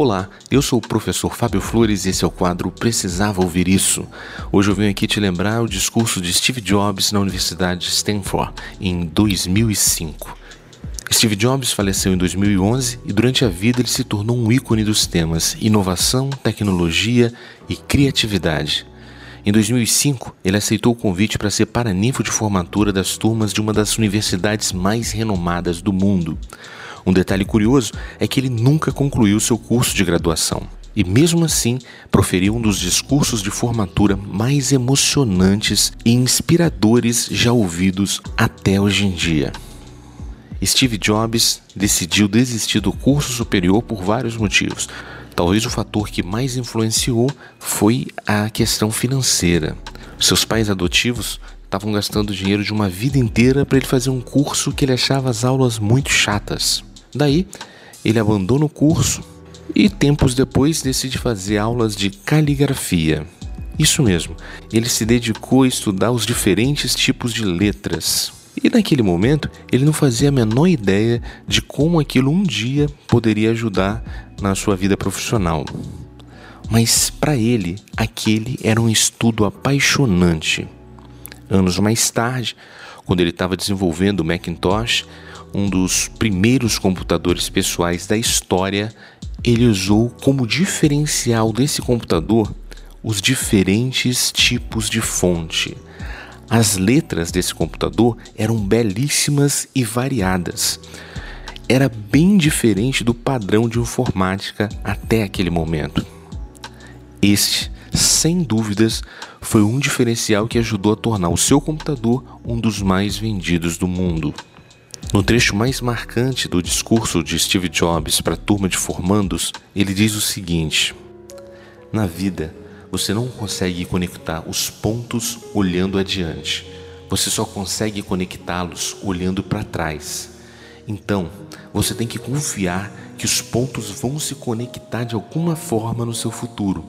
Olá, eu sou o professor Fábio Flores e esse é o quadro Precisava Ouvir Isso. Hoje eu venho aqui te lembrar o discurso de Steve Jobs na Universidade de Stanford em 2005. Steve Jobs faleceu em 2011 e durante a vida ele se tornou um ícone dos temas inovação, tecnologia e criatividade. Em 2005, ele aceitou o convite para ser paraninfo de formatura das turmas de uma das universidades mais renomadas do mundo. Um detalhe curioso é que ele nunca concluiu seu curso de graduação. E mesmo assim, proferiu um dos discursos de formatura mais emocionantes e inspiradores já ouvidos até hoje em dia. Steve Jobs decidiu desistir do curso superior por vários motivos. Talvez o fator que mais influenciou foi a questão financeira. Seus pais adotivos estavam gastando dinheiro de uma vida inteira para ele fazer um curso que ele achava as aulas muito chatas. Daí, ele abandona o curso e tempos depois decide fazer aulas de caligrafia. Isso mesmo, ele se dedicou a estudar os diferentes tipos de letras. E naquele momento, ele não fazia a menor ideia de como aquilo um dia poderia ajudar na sua vida profissional. Mas para ele, aquele era um estudo apaixonante. Anos mais tarde, quando ele estava desenvolvendo o Macintosh, um dos primeiros computadores pessoais da história, ele usou como diferencial desse computador os diferentes tipos de fonte. As letras desse computador eram belíssimas e variadas. Era bem diferente do padrão de informática até aquele momento. Este, sem dúvidas, foi um diferencial que ajudou a tornar o seu computador um dos mais vendidos do mundo. No trecho mais marcante do discurso de Steve Jobs para a turma de formandos, ele diz o seguinte: Na vida, você não consegue conectar os pontos olhando adiante. Você só consegue conectá-los olhando para trás. Então, você tem que confiar que os pontos vão se conectar de alguma forma no seu futuro.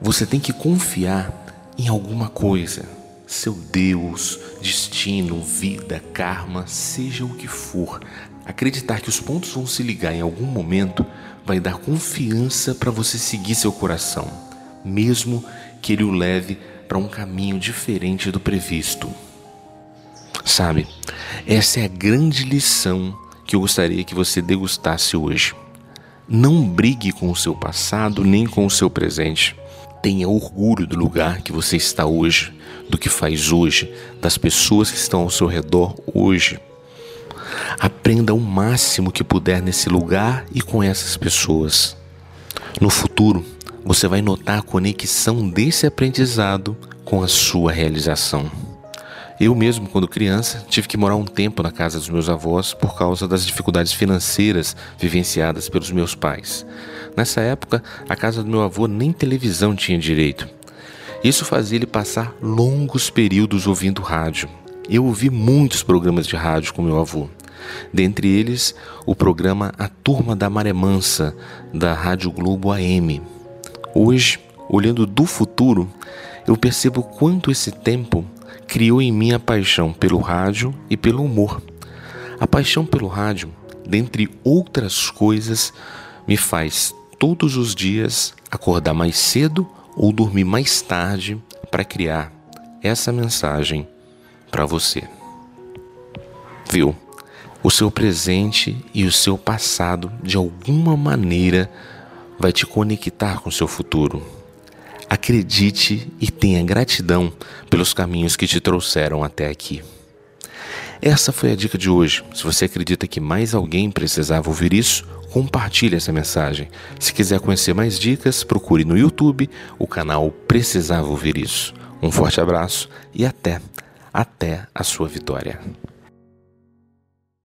Você tem que confiar em alguma coisa seu Deus, destino, vida, karma, seja o que for. Acreditar que os pontos vão se ligar em algum momento vai dar confiança para você seguir seu coração, mesmo que ele o leve para um caminho diferente do previsto. Sabe, essa é a grande lição que eu gostaria que você degustasse hoje. Não brigue com o seu passado nem com o seu presente. Tenha orgulho do lugar que você está hoje, do que faz hoje, das pessoas que estão ao seu redor hoje. Aprenda o máximo que puder nesse lugar e com essas pessoas. No futuro, você vai notar a conexão desse aprendizado com a sua realização. Eu mesmo, quando criança, tive que morar um tempo na casa dos meus avós por causa das dificuldades financeiras vivenciadas pelos meus pais. Nessa época, a casa do meu avô nem televisão tinha direito. Isso fazia ele passar longos períodos ouvindo rádio. Eu ouvi muitos programas de rádio com meu avô. Dentre eles, o programa A Turma da Maré Mansa, da Rádio Globo AM. Hoje, olhando do futuro, eu percebo quanto esse tempo criou em mim a paixão pelo rádio e pelo humor. A paixão pelo rádio, dentre outras coisas, me faz todos os dias acordar mais cedo ou dormir mais tarde para criar essa mensagem para você. Viu? O seu presente e o seu passado, de alguma maneira, vai te conectar com o seu futuro. Acredite e tenha gratidão pelos caminhos que te trouxeram até aqui. Essa foi a dica de hoje. Se você acredita que mais alguém precisava ouvir isso, compartilhe essa mensagem. Se quiser conhecer mais dicas, procure no YouTube o canal Precisava Ouvir Isso. Um forte abraço e até, até a sua vitória.